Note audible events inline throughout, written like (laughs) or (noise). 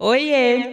Oiê!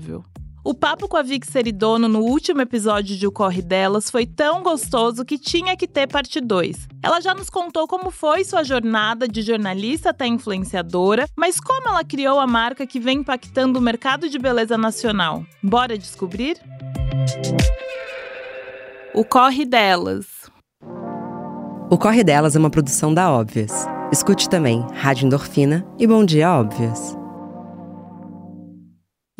O papo com a Vic Seridono no último episódio de O Corre Delas foi tão gostoso que tinha que ter parte 2. Ela já nos contou como foi sua jornada de jornalista até influenciadora, mas como ela criou a marca que vem impactando o mercado de beleza nacional. Bora descobrir? O Corre Delas. O Corre Delas é uma produção da Óbvias. Escute também Rádio Endorfina e Bom Dia Óbvias.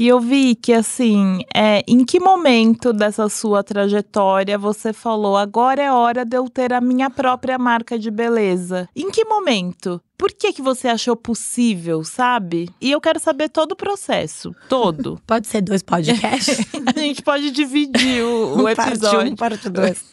E eu vi que, assim, é, em que momento dessa sua trajetória você falou agora é hora de eu ter a minha própria marca de beleza? Em que momento? Por que, que você achou possível, sabe? E eu quero saber todo o processo, todo. (laughs) Pode ser dois podcasts? (laughs) a gente pode dividir o, o episódio. Parte um, parte dois.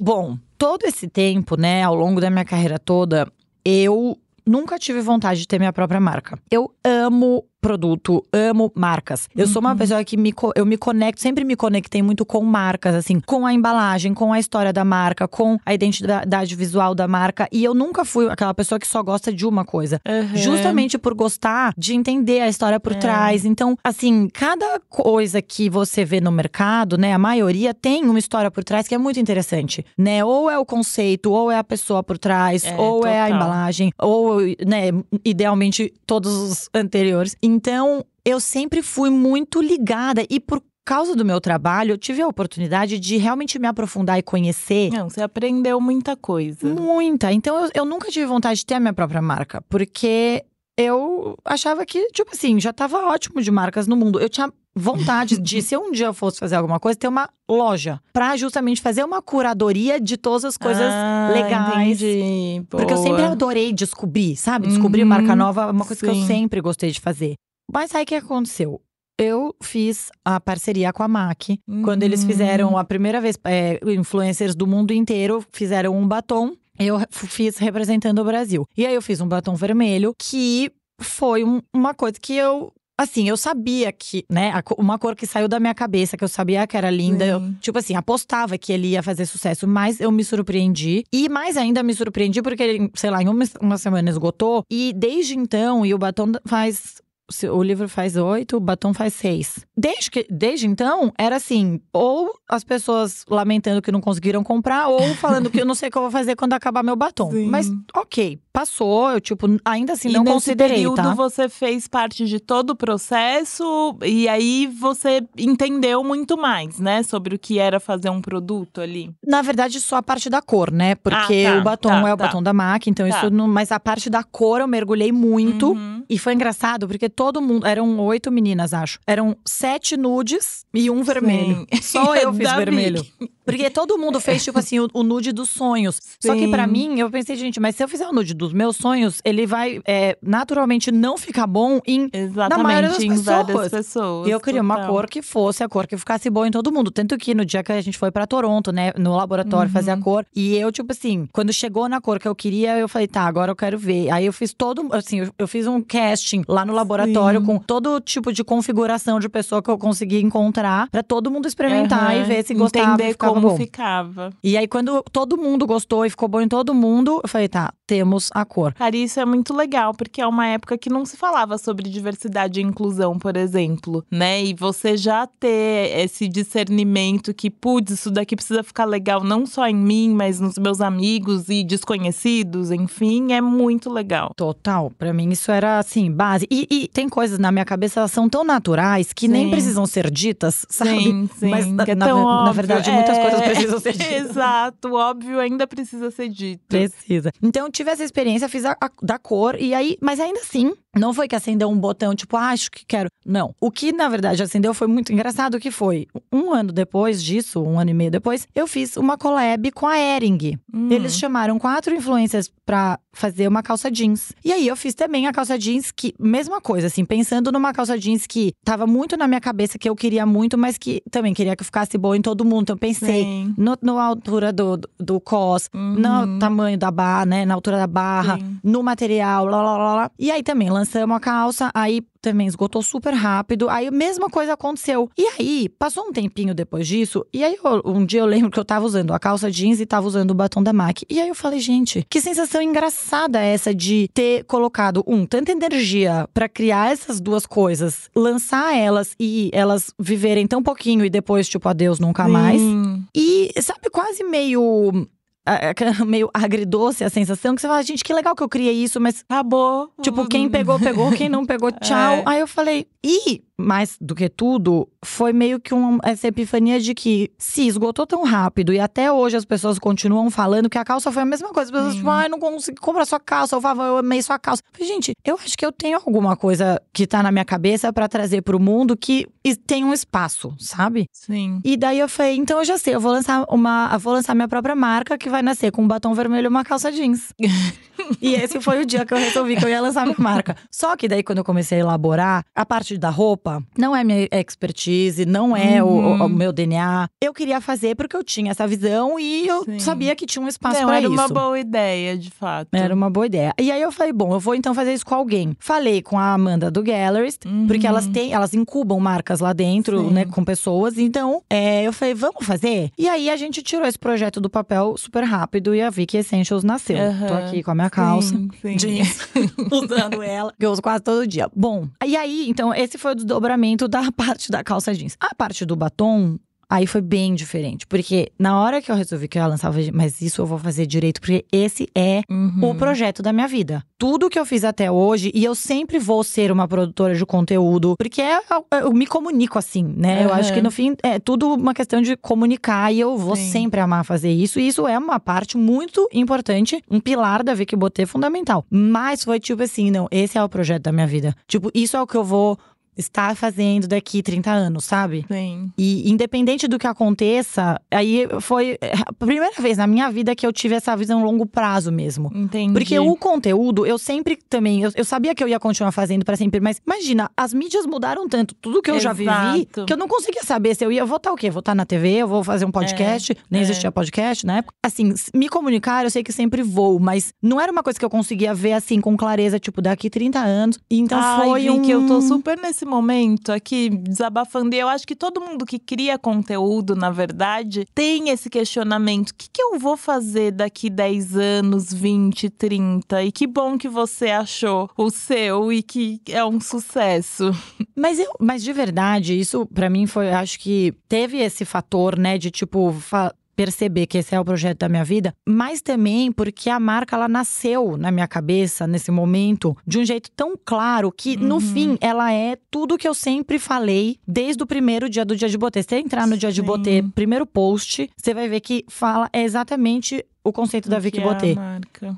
Bom, todo esse tempo, né, ao longo da minha carreira toda, eu nunca tive vontade de ter minha própria marca. Eu amo produto, amo marcas. Eu sou uma uhum. pessoa que me, eu me conecto, sempre me conectei muito com marcas, assim, com a embalagem, com a história da marca, com a identidade visual da marca. E eu nunca fui aquela pessoa que só gosta de uma coisa. Uhum. Justamente por gostar de entender a história por é. trás. Então, assim, cada coisa que você vê no mercado, né, a maioria tem uma história por trás que é muito interessante, né? Ou é o conceito, ou é a pessoa por trás, é, ou total. é a embalagem, ou, né, idealmente todos os anteriores. Então, eu sempre fui muito ligada e por causa do meu trabalho, eu tive a oportunidade de realmente me aprofundar e conhecer. Não, você aprendeu muita coisa. Muita. Então, eu, eu nunca tive vontade de ter a minha própria marca, porque eu achava que, tipo assim, já tava ótimo de marcas no mundo. Eu tinha vontade de, (laughs) se um dia eu fosse fazer alguma coisa, ter uma loja. Pra justamente fazer uma curadoria de todas as coisas ah, legais. Entendi. Porque eu sempre adorei descobrir, sabe? Descobrir uhum, marca nova é uma coisa sim. que eu sempre gostei de fazer. Mas aí o que aconteceu? Eu fiz a parceria com a MAC. Uhum. Quando eles fizeram uhum. a primeira vez, é, influencers do mundo inteiro fizeram um batom. Eu fiz representando o Brasil. E aí eu fiz um batom vermelho que foi um, uma coisa que eu Assim, eu sabia que, né, uma cor que saiu da minha cabeça, que eu sabia que era linda. Eu, tipo assim, apostava que ele ia fazer sucesso, mas eu me surpreendi. E mais ainda me surpreendi porque ele, sei lá, em uma, uma semana esgotou. E desde então, e o batom faz o livro faz oito, o batom faz seis. Desde, que, desde então, era assim: ou as pessoas lamentando que não conseguiram comprar, ou falando que eu não sei o que eu vou fazer quando acabar meu batom. Sim. Mas, ok, passou, eu, tipo, ainda assim, e não considerei. período tá? você fez parte de todo o processo, e aí você entendeu muito mais, né, sobre o que era fazer um produto ali. Na verdade, só a parte da cor, né? Porque ah, tá, o batom tá, é o tá. batom da MAC, então tá. isso não. Mas a parte da cor eu mergulhei muito. Uhum. E foi engraçado, porque todo mundo. Eram oito meninas, acho. Eram sete nudes e um vermelho. Sim. (laughs) Só eu fiz vermelho. Porque todo mundo fez, tipo assim, o, o nude dos sonhos. Sim. Só que para mim, eu pensei, gente, mas se eu fizer o nude dos meus sonhos, ele vai é, naturalmente não ficar bom em Exatamente, na maioria das em pessoas. pessoas. E eu queria total. uma cor que fosse a cor que ficasse boa em todo mundo. Tanto que no dia que a gente foi para Toronto, né, no laboratório uhum. fazer a cor, e eu, tipo assim, quando chegou na cor que eu queria, eu falei, tá, agora eu quero ver. Aí eu fiz todo, assim, eu, eu fiz um casting lá no laboratório Sim. com todo tipo de configuração de pessoa que eu consegui encontrar para todo mundo experimentar uhum. e ver se gostava. Entender como bom. ficava. E aí, quando todo mundo gostou e ficou bom em todo mundo, eu falei, tá, temos a cor. Cara, isso é muito legal, porque é uma época que não se falava sobre diversidade e inclusão, por exemplo, né? E você já ter esse discernimento que, putz, isso daqui precisa ficar legal não só em mim, mas nos meus amigos e desconhecidos, enfim, é muito legal. Total. Para mim, isso era assim, base. E, e, tem coisas na minha cabeça, elas são tão naturais que sim. nem precisam ser ditas, sabe? Sim, sim. (laughs) Mas na, é na, na verdade, é... muitas coisas precisam ser (laughs) ditas. Exato, óbvio, ainda precisa ser dito. Precisa. Então, tive essa experiência, fiz a, a, da cor, e aí, mas ainda assim, Não foi que acendeu um botão, tipo, ah, acho que quero. Não. O que, na verdade, acendeu foi muito engraçado, que foi, um ano depois disso, um ano e meio depois, eu fiz uma collab com a Ering. Hum. Eles chamaram quatro influências pra fazer uma calça jeans. E aí, eu fiz também a calça jeans que, mesma coisa, assim, pensando numa calça jeans que tava muito na minha cabeça, que eu queria muito, mas que também queria que ficasse boa em todo mundo. Então, pensei no, no altura do, do cos, uhum. no tamanho da barra, né, na altura da barra, Sim. no material, lá, lá, lá, lá. E aí também, lançamos a calça, aí também esgotou super rápido. Aí a mesma coisa aconteceu. E aí, passou um tempinho depois disso, e aí eu, um dia eu lembro que eu tava usando a calça jeans e tava usando o batom da MAC. E aí eu falei, gente, que sensação engraçada é essa de ter colocado, um, tanta energia para criar essas duas coisas, lançar elas e elas viverem tão pouquinho e depois, tipo, adeus, nunca mais. E, sabe, quase meio (laughs) meio agridoce a sensação que você fala, gente, que legal que eu criei isso, mas acabou. Tipo, quem pegou, pegou, quem não (laughs) pegou, tchau. É. Aí eu falei, ih, mais do que tudo, foi meio que um, essa epifania de que se esgotou tão rápido e até hoje as pessoas continuam falando que a calça foi a mesma coisa. As pessoas, Sim. tipo, ai, ah, não consegui comprar sua calça, eu, eu amei sua calça. falei, gente, eu acho que eu tenho alguma coisa que tá na minha cabeça para trazer pro mundo que tem um espaço, sabe? Sim. E daí eu falei, então eu já sei, eu vou lançar uma. Eu vou lançar minha própria marca que vai nascer com um batom vermelho e uma calça jeans. (laughs) e esse foi o dia que eu resolvi que eu ia lançar minha marca. Só que daí, quando eu comecei a elaborar, a parte da roupa roupa. Não é minha expertise, não é uhum. o, o, meu DNA. Eu queria fazer porque eu tinha essa visão e eu Sim. sabia que tinha um espaço para isso. Era uma boa ideia, de fato. Era uma boa ideia. E aí eu falei, bom, eu vou então fazer isso com alguém. Falei com a Amanda do Gallerist, uhum. porque elas têm, elas incubam marcas lá dentro, Sim. né, com pessoas. Então, é, eu falei, vamos fazer? E aí a gente tirou esse projeto do papel super rápido e a Vicky Essentials nasceu. Uhum. Tô aqui com a minha calça, sim, sim. jeans, (laughs) usando ela, que eu uso quase todo dia. Bom, e aí, então, esse foi o desdobramento da (laughs) parte da calça jeans. A parte do batom, Aí foi bem diferente. Porque na hora que eu resolvi que eu ia lançar, mas isso eu vou fazer direito, porque esse é uhum. o projeto da minha vida. Tudo que eu fiz até hoje, e eu sempre vou ser uma produtora de conteúdo, porque é, eu me comunico assim, né? Uhum. Eu acho que no fim é tudo uma questão de comunicar e eu vou Sim. sempre amar fazer isso. E isso é uma parte muito importante, um pilar da Vicky Botê fundamental. Mas foi tipo assim, não, esse é o projeto da minha vida. Tipo, isso é o que eu vou estar fazendo daqui 30 anos, sabe? Sim. E independente do que aconteça, aí foi a primeira vez na minha vida que eu tive essa visão longo prazo mesmo. Entendi. Porque o conteúdo, eu sempre também, eu, eu sabia que eu ia continuar fazendo para sempre, mas imagina, as mídias mudaram tanto, tudo que eu Exato. já vivi, que eu não conseguia saber se eu ia votar o quê? Votar na TV, eu vou fazer um podcast, é, nem é. existia podcast na época. Assim, me comunicar, eu sei que sempre vou, mas não era uma coisa que eu conseguia ver assim com clareza, tipo, daqui 30 anos. Então Ai, foi um… que eu tô super nesse momento aqui desabafando, e eu acho que todo mundo que cria conteúdo, na verdade, tem esse questionamento: o que, que eu vou fazer daqui 10 anos, 20, 30? E que bom que você achou o seu e que é um sucesso. (laughs) Mas eu, mas de verdade, isso para mim foi, acho que teve esse fator, né, de tipo, perceber que esse é o projeto da minha vida, mas também porque a marca ela nasceu na minha cabeça nesse momento de um jeito tão claro que uhum. no fim ela é tudo que eu sempre falei desde o primeiro dia do dia de botê. Se você entrar no dia de botê, primeiro post, você vai ver que fala exatamente o conceito da Vicky é Botê.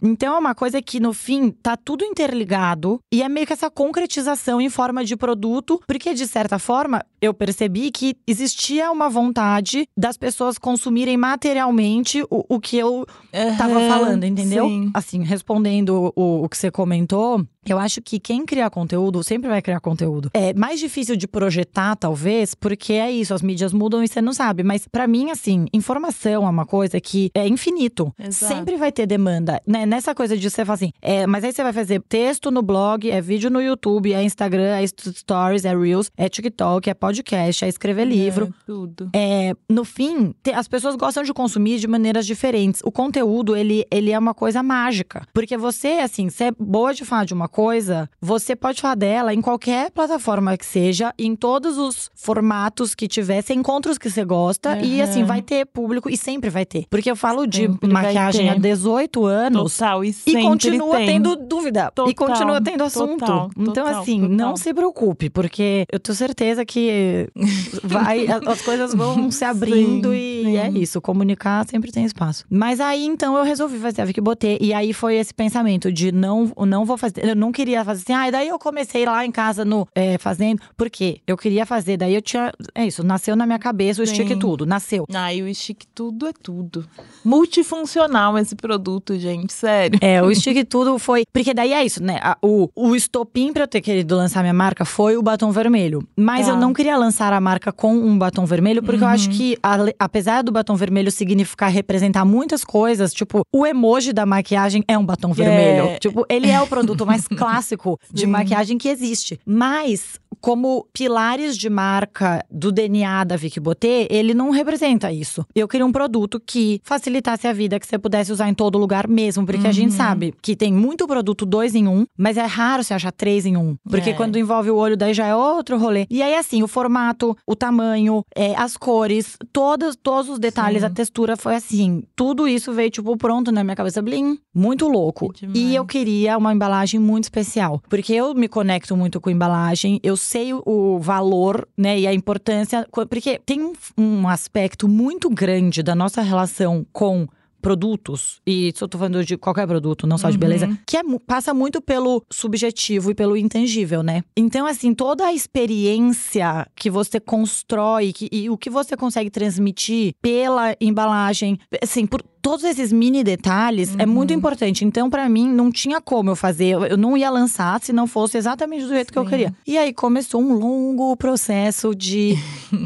Então é uma coisa que no fim tá tudo interligado e é meio que essa concretização em forma de produto, porque de certa forma eu percebi que existia uma vontade das pessoas consumirem materialmente o, o que eu uhum, tava falando, entendeu? Sim. Assim, respondendo o, o que você comentou, eu acho que quem cria conteúdo sempre vai criar conteúdo. É mais difícil de projetar, talvez, porque é isso, as mídias mudam e você não sabe. Mas para mim, assim, informação é uma coisa que é infinito. Exato. Sempre vai ter demanda. Né? Nessa coisa de você falar assim, é, mas aí você vai fazer texto no blog, é vídeo no YouTube, é Instagram, é Stories, é Reels, é TikTok, é podcast, é escrever é, livro. tudo. É, no fim, as pessoas gostam de consumir de maneiras diferentes. O conteúdo, ele, ele é uma coisa mágica. Porque você, assim, você é boa de falar de uma coisa, você pode falar dela em qualquer plataforma que seja, em todos os formatos que tiver, você encontra os que você gosta uhum. e assim, vai ter público e sempre vai ter. Porque eu falo sempre de maquiagem há 18 anos. Total, e, e continua tem. tendo dúvida. Total, e continua tendo assunto. Total, então, assim, não se preocupe, porque eu tenho certeza que (laughs) vai, as coisas vão se abrindo Sim, e sim. é isso. Comunicar sempre tem espaço. Mas aí, então, eu resolvi fazer a Vicky Botê. E aí foi esse pensamento de não, não vou fazer. Eu não queria fazer assim. Ah, e daí eu comecei lá em casa no é, fazendo. Por quê? Eu queria fazer. Daí eu tinha. É isso, nasceu na minha cabeça o Sim. stick tudo. Nasceu. Ai, o Stick tudo é tudo. Multifuncional esse produto, gente, sério. É, o (laughs) Stick Tudo foi. Porque daí é isso, né? A- o, o estopim pra eu ter querido lançar minha marca foi o batom vermelho. Mas Tá. eu não queria lançar a marca com um batom vermelho, porque eu acho que, ale- apesar do batom vermelho significar representar muitas coisas, tipo, o emoji da maquiagem é um batom vermelho. Tipo, ele é o produto mais (laughs) clássico de Sim. maquiagem que existe. Mas. Como pilares de marca do DNA da Vicky Botê, ele não representa isso. Eu queria um produto que facilitasse a vida, que você pudesse usar em todo lugar mesmo. Porque a gente Uhum. sabe que tem muito produto dois em um, mas é raro você achar três em um. Porque É. quando envolve o olho, daí já é outro rolê. E aí, assim, o formato, o tamanho, é, as cores, todos, todos os detalhes, Sim. a textura foi assim. Tudo isso veio, tipo, pronto na minha cabeça. Blim, muito louco. Demais. E eu queria uma embalagem muito especial. Porque eu me conecto muito com embalagem, eu sei o- valor, né, e a importância. Porque tem um, um aspecto muito grande da nossa relação com produtos, e eu tô falando de qualquer produto, não só de Uhum. beleza, que é passa muito pelo subjetivo e pelo intangível, né? Então, assim, toda a experiência que você constrói que- e o que você consegue transmitir pela embalagem, assim, por todos esses mini detalhes é muito Uhum. importante. Então, pra mim, não tinha como eu fazer. Eu- não ia lançar se não fosse exatamente do jeito que eu Sim. queria. E aí começou um longo processo de.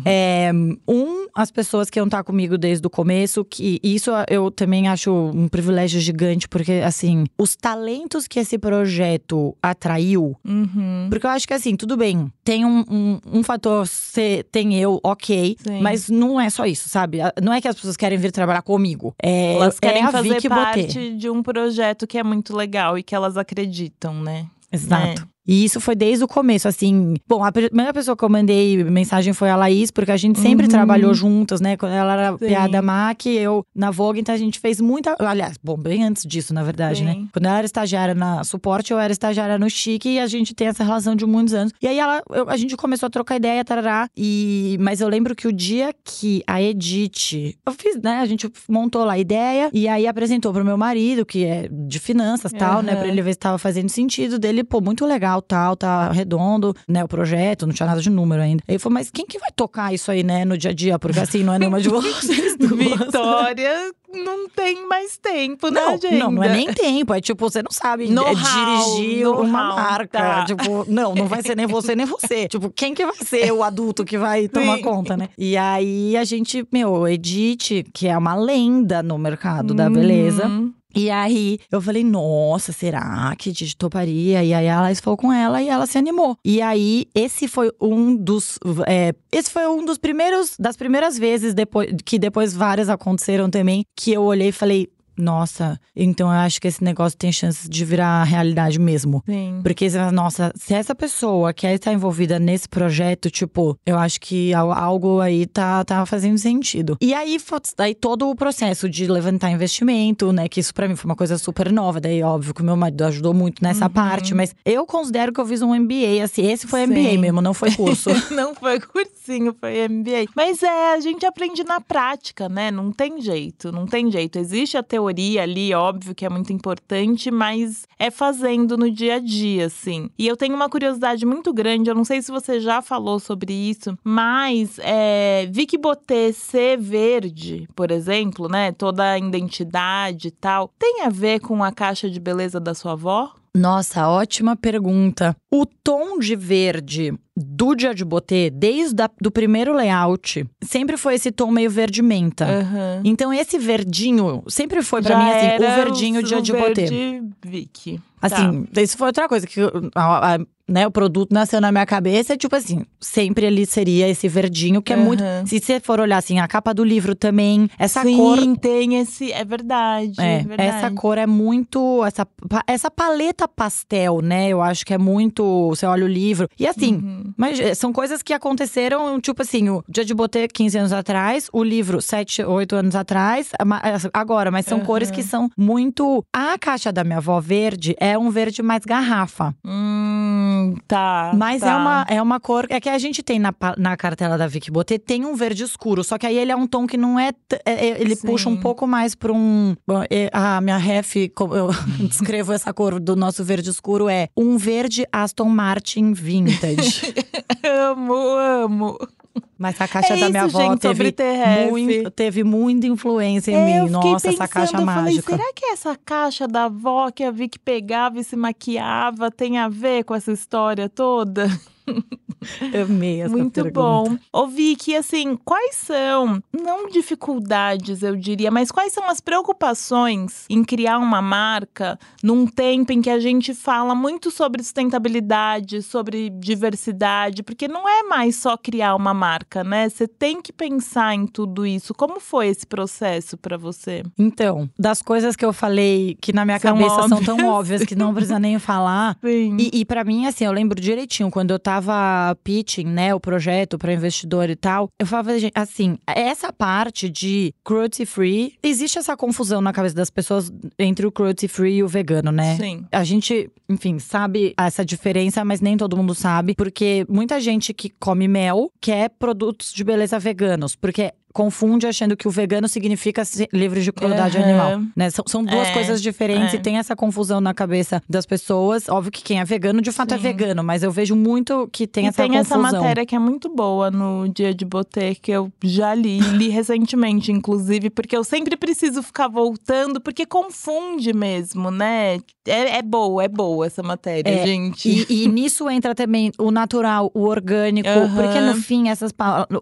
é, (laughs) um, as pessoas que iam estar comigo desde o começo, que isso eu também acho um privilégio gigante, porque, assim, os talentos que esse projeto atraiu. Uhum. Porque eu acho que, assim, tudo bem, tem um, um, um fator, cê, tem eu, ok, Sim. mas não é só isso, sabe? Não é que as pessoas querem vir trabalhar comigo. É, Elas querem é a fazer Vicky parte Botê. de um projeto que é muito legal e que elas acreditam, né? Exato. E isso foi desde o começo, assim. Bom, a primeira pessoa que eu mandei mensagem foi a Laís, porque a gente sempre Uhum. trabalhou juntas, né? Quando ela era Sim. piada Mac, eu na Vogue, então a gente fez muita. Aliás, bom, bem antes disso, na verdade, né? Sim. Quando ela era estagiária na suporte, eu era estagiária no Chique, e a gente tem essa relação de muitos anos. E aí ela, eu- a gente começou a trocar ideia, tarará. E, mas eu lembro que o dia que a Edith. Eu fiz, né? A gente montou lá a ideia, e aí apresentou pro meu marido, que é de finanças e tal, né? Pra ele ver se tava fazendo sentido dele, pô, muito legal, tal, tá redondo, né, o projeto, não tinha nada de número ainda. Aí ele falou, mas quem que vai tocar isso aí, né, no dia a dia? Porque assim, não é nenhuma de (laughs) vocês. Vitória não tem mais tempo na Não, agenda. não, não é nem tempo. É tipo, você não sabe é, dirigir uma know-how, marca. tá. Tipo, não, não vai ser nem você nem você. (laughs) Tipo, quem que vai ser o adulto que vai tomar Sim. conta, né? E aí a gente, meu, Edith, que é uma lenda no mercado da beleza. E aí eu falei, nossa, será que Didi toparia? E aí a Laís falou com ela e ela se animou. E aí, esse foi um dos. é, esse foi um dos primeiros, das primeiras vezes depois, que depois várias aconteceram também, que eu olhei e falei. Nossa, então eu acho que esse negócio tem chance de virar realidade mesmo. Sim. Porque, nossa, se essa pessoa quer estar envolvida nesse projeto, tipo, eu acho que al- algo aí tá, tá fazendo sentido. E aí, daí todo o processo de levantar investimento, né? Que isso pra mim foi uma coisa super nova. Daí, óbvio que o meu marido ajudou muito nessa Uhum. parte. Mas eu considero que eu fiz um MBA, assim. Esse foi Sim. MBA mesmo, não foi curso. (laughs) Não foi cursinho, foi MBA. Mas é, a gente aprende na prática, né? Não tem jeito, não tem jeito. Existe a teoria ali, óbvio que é muito importante, mas é fazendo no dia a dia, assim. E eu tenho uma curiosidade muito grande, eu não sei se você já falou sobre isso, mas é, Vicky Botê ser verde, por exemplo, né? Toda a identidade e tal, tem a ver com a caixa de beleza da sua avó? Nossa, ótima pergunta. O tom de verde do Dia de Botê, desde o primeiro layout, sempre foi esse tom meio verde-menta. Aham. Então esse verdinho sempre foi pra Já mim assim, o verdinho Dia de Botê. verde Vicky. Assim, isso foi outra coisa que a- a- né, o produto nasceu na minha cabeça, tipo assim, sempre ali seria esse verdinho que é muito, se você for olhar assim, a capa do livro também, essa Sim, cor tem esse. É verdade. é, É, verdade. essa cor é muito. Essa, essa paleta pastel, né? Eu acho que é muito. Você olha o livro. E assim, Uhum. Mas eh, são coisas que aconteceram, tipo assim, o Dia de Botê 15 anos atrás, o livro 7, 8 anos atrás, agora, mas são uhum. cores que são muito. A caixa da minha avó verde é um verde mais garrafa. Hum, tá. Mas tá. É, uma, é uma cor. É que a gente tem na, na cartela da Vicky Botê, tem um verde escuro. Só que aí ele é um tom que não é. é, é ele Sim. puxa um pouco mais pra um. A minha ref, como eu (laughs) descrevo essa cor do nosso verde escuro, é um verde Aston Martin vintage. (laughs) amo, amo. Mas a caixa é da minha isso, avó gente, teve, muito, teve muita influência em é, mim. Nossa, pensando, essa caixa eu mágica. Falei, será que essa caixa da avó que a Vicky pegava e se maquiava tem a ver com essa história toda? (laughs) Amei essa Muito pergunta. bom. Ouvi que, assim, quais são, não dificuldades, eu diria, mas quais são as preocupações em criar uma marca num tempo em que a gente fala muito sobre sustentabilidade, sobre diversidade, porque não é mais só criar uma marca, né? Você tem que pensar em tudo isso. Como foi esse processo para você? Então, das coisas que eu falei que na minha são cabeça óbvias. são tão óbvias que não precisa nem (laughs) falar. Sim. E, e para mim, assim, eu lembro direitinho quando eu tava pitching, né, o projeto para investidor e tal, eu falava assim, essa parte de cruelty free, existe essa confusão na cabeça das pessoas entre o cruelty free e o vegano, né? Sim. A gente, enfim, sabe essa diferença, mas nem todo mundo sabe, porque muita gente que come mel quer produtos de beleza veganos, porque confunde achando que o vegano significa livre de crueldade uhum. animal. Né? São, são duas é, coisas diferentes é. e tem essa confusão na cabeça das pessoas. Óbvio que quem é vegano, de fato, é Sim. é vegano, mas eu vejo muito que tem e essa tem confusão. Tem essa matéria que é muito boa no Dia de Botê, que eu já li, (laughs) li recentemente, inclusive, porque eu sempre preciso ficar voltando, porque confunde mesmo, né? É, é boa, é boa essa matéria, é, gente. E, e, (laughs) nisso entra também o natural, o orgânico, uhum. porque no fim, essas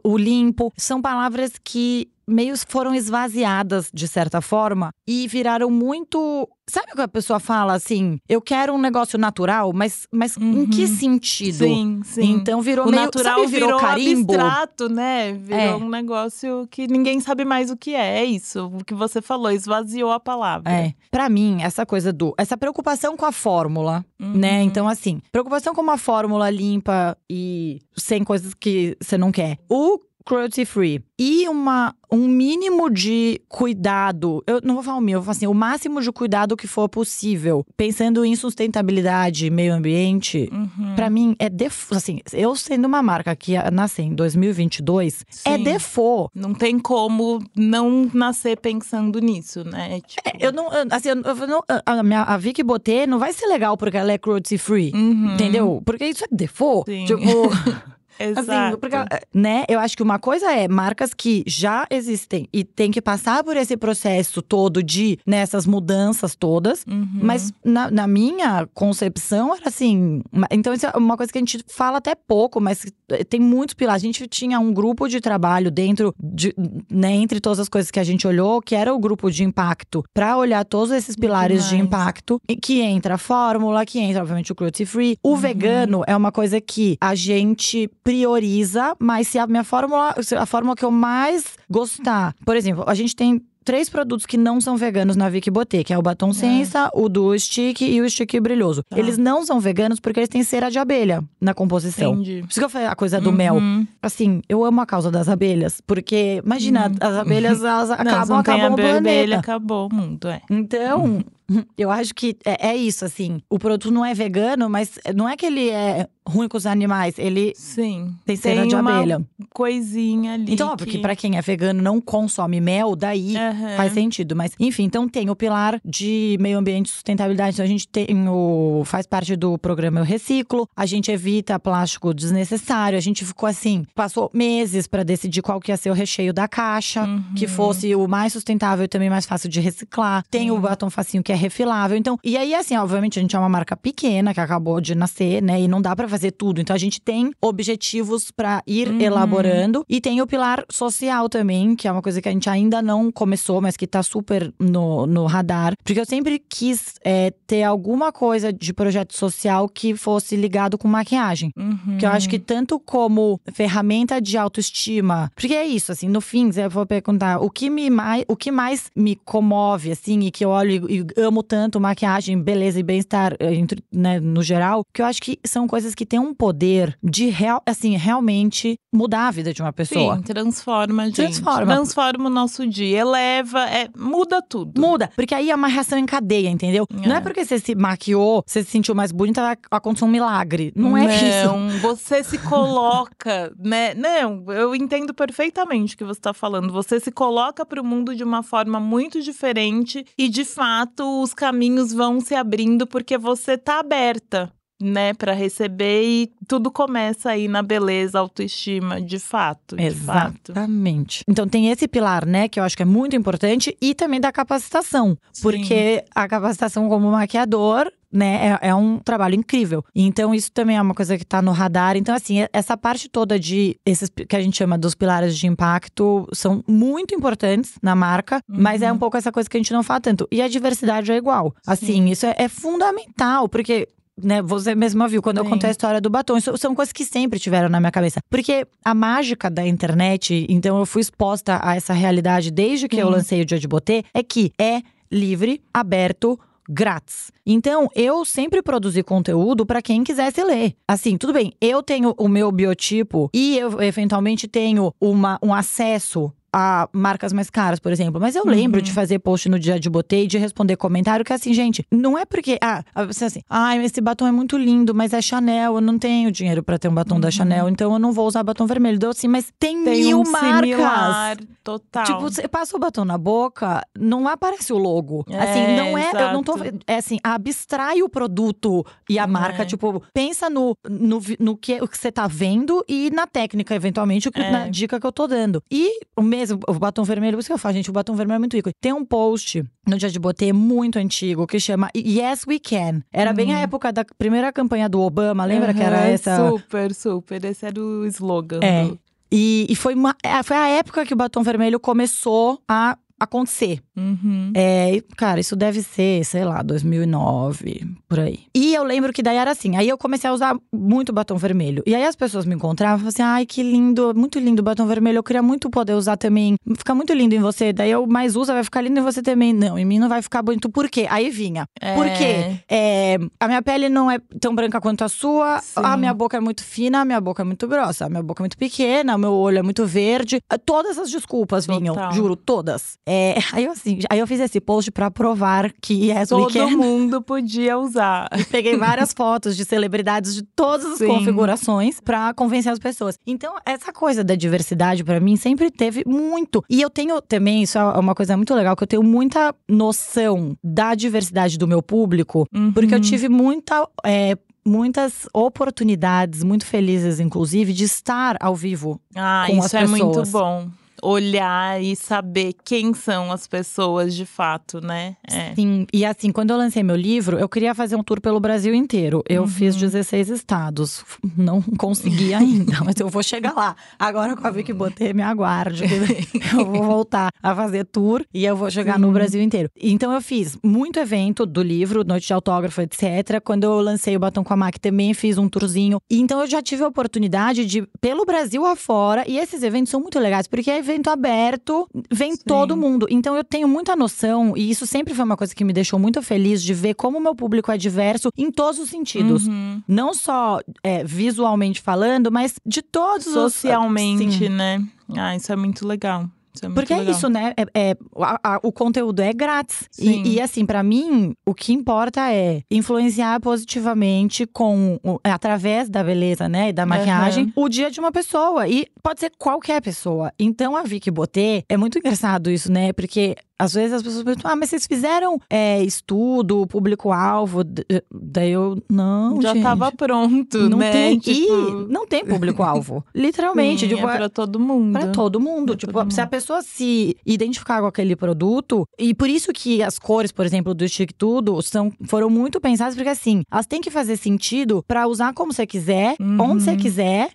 o limpo, são palavras que meio foram esvaziadas de certa forma e viraram muito. Sabe o que a pessoa fala assim? Eu quero um negócio natural, mas, mas uhum. em que uhum. sentido? Sim, sim. Então virou o meio natural sabe, virou, virou carimbo. abstrato, né? Virou é. um negócio que ninguém sabe mais o que é. É isso, o que você falou, esvaziou a palavra. É. Para mim, essa coisa do essa preocupação com a fórmula, né? uhum. né? Então assim, preocupação com uma fórmula limpa e sem coisas que você não quer. O cruelty free e uma, um mínimo de cuidado, eu não vou falar o mínimo, eu vou falar assim, o máximo de cuidado que for possível, pensando em sustentabilidade, meio ambiente, uhum. para mim é default, assim, eu sendo uma marca que nasceu em 2022, é Sim. é default. Não tem como não nascer pensando nisso, né? Tipo... É, eu não, assim, eu não, a, minha, a Vicky Botê não vai ser legal porque ela é cruelty free, uhum. entendeu? Porque isso é default. Sim. Tipo… (laughs) Assim, Exato. Assim, porque, né? Eu acho que uma coisa é marcas que já existem e tem que passar por esse processo todo de nessas né, mudanças todas. Uhum. Mas na, na, minha concepção era assim. Então, isso é uma coisa que a gente fala até pouco, mas tem muitos pilares. A gente tinha um grupo de trabalho dentro de, né, entre todas as coisas que a gente olhou, que era o grupo de impacto, para olhar todos esses pilares de impacto, que entra a fórmula, que entra, obviamente, o cruelty free. O uhum. vegano é uma coisa que a gente prioriza, mas se a minha fórmula, a fórmula que eu mais gostar, por exemplo, a gente tem três produtos que não são veganos na Vicky Botê, que é o batom é. sensa, o do stick e o stick brilhoso. Tá. Eles não são veganos porque eles têm cera de abelha na composição. Entendi. Por isso que eu falei a coisa do uhum. mel. Assim, eu amo a causa das abelhas, porque imagina, uhum. as abelhas elas (laughs) acabam, não, acabam o planeta. Abelha, acabou o mundo, é. Então, uhum. (laughs) Eu acho que é, é, isso, assim. O produto não é vegano, mas não é que ele é ruim com os animais. Ele Sim, tem cera de abelha. coisinha ali. Então, óbvio que... que pra quem é vegano não consome mel, daí uhum. faz sentido. Mas, enfim, então tem o pilar de meio ambiente e sustentabilidade. Então, a gente tem o. faz parte do programa Eu Reciclo. A gente evita plástico desnecessário. A gente ficou assim, passou meses para decidir qual que ia ser o recheio da caixa, uhum. que fosse o mais sustentável e também mais fácil de reciclar. Tem uhum. o batom facinho que é refilável. Então, e aí, assim, obviamente, a gente é uma marca pequena que acabou de nascer, né? E não dá para fazer tudo. Então, a gente tem objetivos para ir uhum. elaborando. E tem o pilar social também, que é uma coisa que a gente ainda não começou, mas que tá super no, no radar. Porque eu sempre quis é, ter alguma coisa de projeto social que fosse ligado com maquiagem. Uhum. Que eu acho que tanto como ferramenta de autoestima. Porque é isso, assim, no fim, eu vou perguntar o que, me mais, o que mais me comove, assim, e que eu olho e amo tanto maquiagem, beleza e bem-estar, eh, né, no geral, que eu acho que são coisas que têm um poder de real, assim, realmente mudar a vida de uma pessoa. Sim, transforma, gente. Transforma. Transforma o nosso dia, eleva, é, muda tudo. Muda, porque aí é uma reação em cadeia, entendeu? É. Não é porque você se maquiou, você se sentiu mais bonita, vai acontecer um milagre. Não é isso. Não, você se coloca, (laughs) né? Não, eu entendo perfeitamente o que você está falando. Você se coloca para o mundo de uma forma muito diferente e, de fato, os caminhos vão se abrindo porque você tá aberta né, para receber e tudo começa aí na beleza, autoestima, de fato. De Exatamente. Fato. Então tem esse pilar, né, que eu acho que é muito importante e também da capacitação, Sim. porque a capacitação como maquiador né, é, é, um trabalho incrível. Então, isso também é uma coisa que tá no radar. Então, assim, essa parte toda de esses que a gente chama dos pilares de impacto são muito importantes na marca, uhum. mas é um pouco essa coisa que a gente não fala tanto. E a diversidade é igual. Assim, Sim. isso é, é fundamental, porque né, você mesma viu quando Sim. eu contei a história do batom. Isso são coisas que sempre tiveram na minha cabeça. Porque a mágica da internet, então eu fui exposta a essa realidade desde que Sim. eu lancei o Dia de Botê, é que é livre, aberto, grátis. Então, eu sempre produzi conteúdo para quem quisesse ler. Assim, tudo bem, eu tenho o meu biotipo e eu eventualmente tenho uma, um acesso a marcas mais caras, por exemplo. Mas eu uhum. lembro de fazer post no dia de botei, de responder comentário que assim, gente, não é porque. Ah, você assim, ai, ah, esse batom é muito lindo, mas é Chanel, eu não tenho dinheiro para ter um batom uhum. da Chanel, então eu não vou usar batom vermelho. Deu assim, mas tem, tem mil um marcas. Similar, total. Tipo, você passa o batom na boca, não aparece o logo. É, assim, não é. Exato. Eu não tô. É assim, abstrai o produto e a é. marca, tipo, pensa no, no, no que, o que você tá vendo e na técnica, eventualmente, é. na dica que eu tô dando. E o mesmo, o batom vermelho, por isso que eu falo, gente, o batom vermelho é muito rico. Tem um post no dia de botê muito antigo que chama Yes We Can. Era bem a hum. época da primeira campanha do Obama, lembra uhum, que era essa? Super, super. Esse era o slogan. É. Do... E, e foi, uma, é, foi a época que o batom vermelho começou a acontecer. Uhum. É, cara, isso deve ser, sei lá, 2009, por aí. E eu lembro que daí era assim. Aí eu comecei a usar muito batom vermelho. E aí as pessoas me encontravam e falavam assim: ai, que lindo, muito lindo o batom vermelho. Eu queria muito poder usar também. Fica muito lindo em você. Daí eu mais usa, vai ficar lindo em você também. Não, em mim não vai ficar bonito. Por quê? Aí vinha. É... Por quê? É, a minha pele não é tão branca quanto a sua. Sim. A minha boca é muito fina, a minha boca é muito grossa. A minha boca é muito pequena, o meu olho é muito verde. Todas as desculpas vinham, Total. juro, todas. É, (laughs) aí eu assim, aí eu fiz esse post para provar que Yes Todo mundo podia usar. Peguei várias fotos de celebridades de todas as Sim. configurações para convencer as pessoas. Então, essa coisa da diversidade para mim sempre teve muito. E eu tenho também, isso é uma coisa muito legal, que eu tenho muita noção da diversidade do meu público, uhum. porque eu tive muita é, muitas oportunidades, muito felizes, inclusive, de estar ao vivo ah, com as pessoas. isso é muito bom olhar e saber quem são as pessoas de fato, né? É. Sim, e assim, quando eu lancei meu livro, eu queria fazer um tour pelo Brasil inteiro. Eu uhum. fiz 16 estados. Não (laughs) consegui ainda, (laughs) mas eu vou chegar lá. Agora com a Vicky Botê, me aguarde. (laughs) eu vou voltar a fazer tour e eu vou chegar Sim. no Brasil inteiro. Então eu fiz muito evento do livro, noite de autógrafo, etc. Quando eu lancei o Batom com a Mac, também fiz um tourzinho. Então eu já tive a oportunidade de, pelo Brasil afora, e esses eventos são muito legais, porque é evento aberto, vem Sim. todo mundo. Então eu tenho muita noção, e isso sempre foi uma coisa que me deixou muito feliz de ver como o meu público é diverso em todos os sentidos. Uhum. Não só é, visualmente falando, mas de todos Socialmente, os. Socialmente, né? Ah, isso é muito legal. É Porque legal. é isso, né? É, é a, a, o conteúdo é grátis. E, e, assim, para mim, o que importa é influenciar positivamente com através da beleza, né? E da maquiagem, uhum. o dia de uma pessoa. E pode ser qualquer pessoa. Então a Vicky Botê é muito engraçado isso, né? Porque às vezes as pessoas perguntam, ah, mas vocês fizeram é, estudo, público-alvo? Daí eu, não, Já gente, tava pronto, não né? Tem, tipo... E não tem público-alvo. (laughs) Literalmente. Sim, tipo, é pra todo mundo. Pra todo mundo. Pra tipo, todo se mundo. a pessoa se identificar com aquele produto… E por isso que as cores, por exemplo, do Chique Tudo são, foram muito pensadas. Porque assim, elas têm que fazer sentido para usar como você quiser, uhum. onde você quiser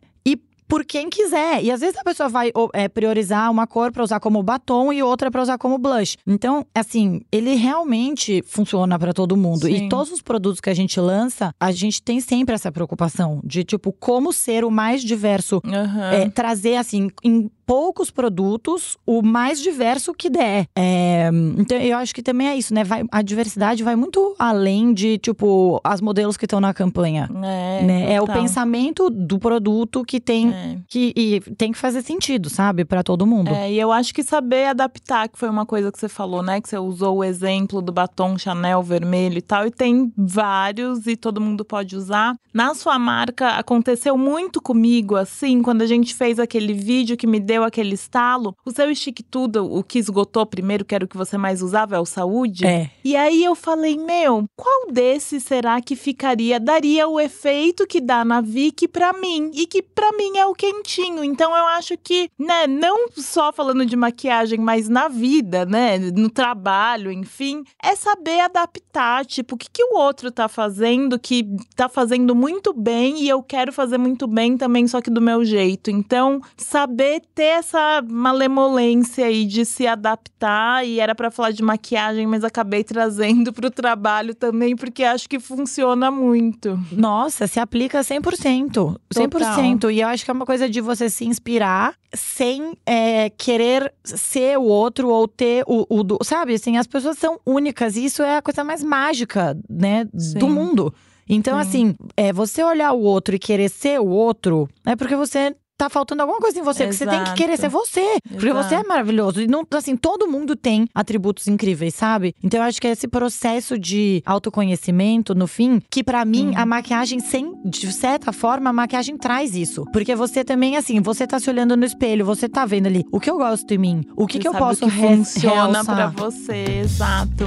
por quem quiser. E às vezes a pessoa vai é, priorizar uma cor para usar como batom e outra para usar como blush. Então, assim, ele realmente funciona para todo mundo. Sim. E todos os produtos que a gente lança, a gente tem sempre essa preocupação de, tipo, como ser o mais diverso. Uhum. É, trazer, assim, em poucos produtos, o mais diverso que der. É, então, eu acho que também é isso, né? Vai, a diversidade vai muito além de, tipo, as modelos que estão na campanha. É, né? é o pensamento do produto que tem é. que e tem que fazer sentido, sabe, para todo mundo. É, e eu acho que saber adaptar, que foi uma coisa que você falou, né, que você usou o exemplo do batom Chanel vermelho e tal, e tem vários e todo mundo pode usar. Na sua marca aconteceu muito comigo assim, quando a gente fez aquele vídeo que me deu aquele estalo, o seu tudo, o que esgotou primeiro, que era o que você mais usava, é o saúde. É. E aí eu falei, meu, qual desses será que ficaria, daria o efeito que dá na Vicky para mim e que para mim é o quentinho. Então eu acho que, né, não só falando de maquiagem, mas na vida, né, no trabalho, enfim, é saber adaptar, tipo, o que, que o outro tá fazendo que tá fazendo muito bem e eu quero fazer muito bem também, só que do meu jeito. Então, saber ter essa malemolência aí de se adaptar e era para falar de maquiagem, mas acabei (laughs) trazendo pro trabalho também porque acho que funciona muito. Nossa, se aplica 100%. 100%. Total. E eu acho que é uma coisa de você se inspirar sem é, querer ser o outro ou ter o, o do, sabe? Assim, as pessoas são únicas e isso é a coisa mais mágica, né, Sim. do mundo. Então, Sim. assim, é, você olhar o outro e querer ser o outro, é porque você tá faltando alguma coisa em você, Exato. que você tem que querer ser você. Exato. Porque você é maravilhoso. E não, assim, todo mundo tem atributos incríveis, sabe? Então eu acho que é esse processo de autoconhecimento, no fim, que para mim hum. a maquiagem, sem, de certa forma, a maquiagem traz isso. Porque você também, assim, você tá se olhando no espelho, você tá vendo ali o que eu gosto em mim, o que, que eu posso que funciona para você, exato.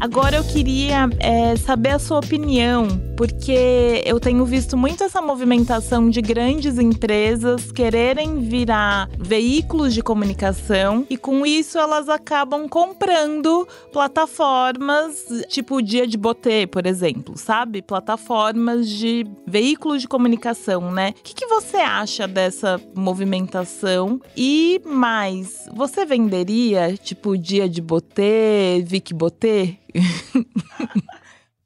Agora eu queria é, saber a sua opinião, porque eu tenho visto muito essa movimentação de grandes empresas quererem virar veículos de comunicação e com isso elas acabam comprando plataformas tipo Dia de Botê, por exemplo, sabe? Plataformas de veículos de comunicação, né? O que, que você acha dessa movimentação? E mais, você venderia tipo Dia de Botê, Vic Botê? (laughs)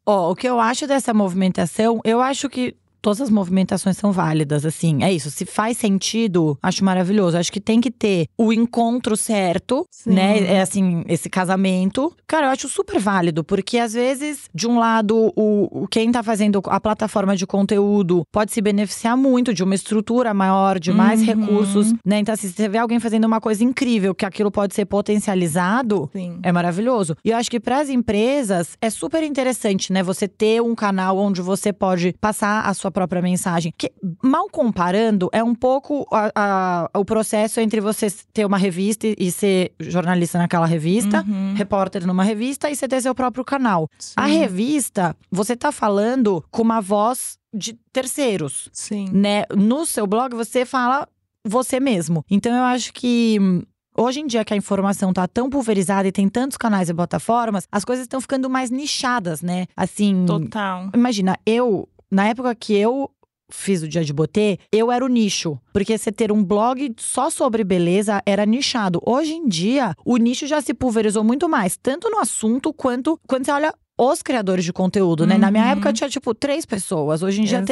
Ó, o que eu acho dessa movimentação, eu acho que todas as movimentações são válidas, assim. É isso. Se faz sentido, acho maravilhoso. Acho que tem que ter o encontro certo, Sim. né? É assim, esse casamento. Cara, eu acho super válido, porque às vezes, de um lado, o, quem tá fazendo a plataforma de conteúdo pode se beneficiar muito de uma estrutura maior, de mais uhum. recursos, né? Então, assim, se você vê alguém fazendo uma coisa incrível, que aquilo pode ser potencializado, Sim. é maravilhoso. E eu acho que para as empresas é super interessante, né? Você ter um canal onde você pode passar a sua própria mensagem. Que, mal comparando, é um pouco a, a, o processo entre você ter uma revista e ser jornalista naquela revista, uhum. repórter numa revista e você ter seu próprio canal. Sim. A revista, você tá falando com uma voz de terceiros. Sim. Né? No seu blog, você fala você mesmo. Então eu acho que Hoje em dia que a informação tá tão pulverizada e tem tantos canais e plataformas, as coisas estão ficando mais nichadas, né? Assim. Total. Imagina, eu na época que eu fiz o Dia de Botê, eu era o nicho. Porque você ter um blog só sobre beleza era nichado. Hoje em dia, o nicho já se pulverizou muito mais, tanto no assunto quanto quando você olha os criadores de conteúdo, né? Uhum. Na minha época uhum. tinha, tipo, três pessoas. Hoje em dia Exato.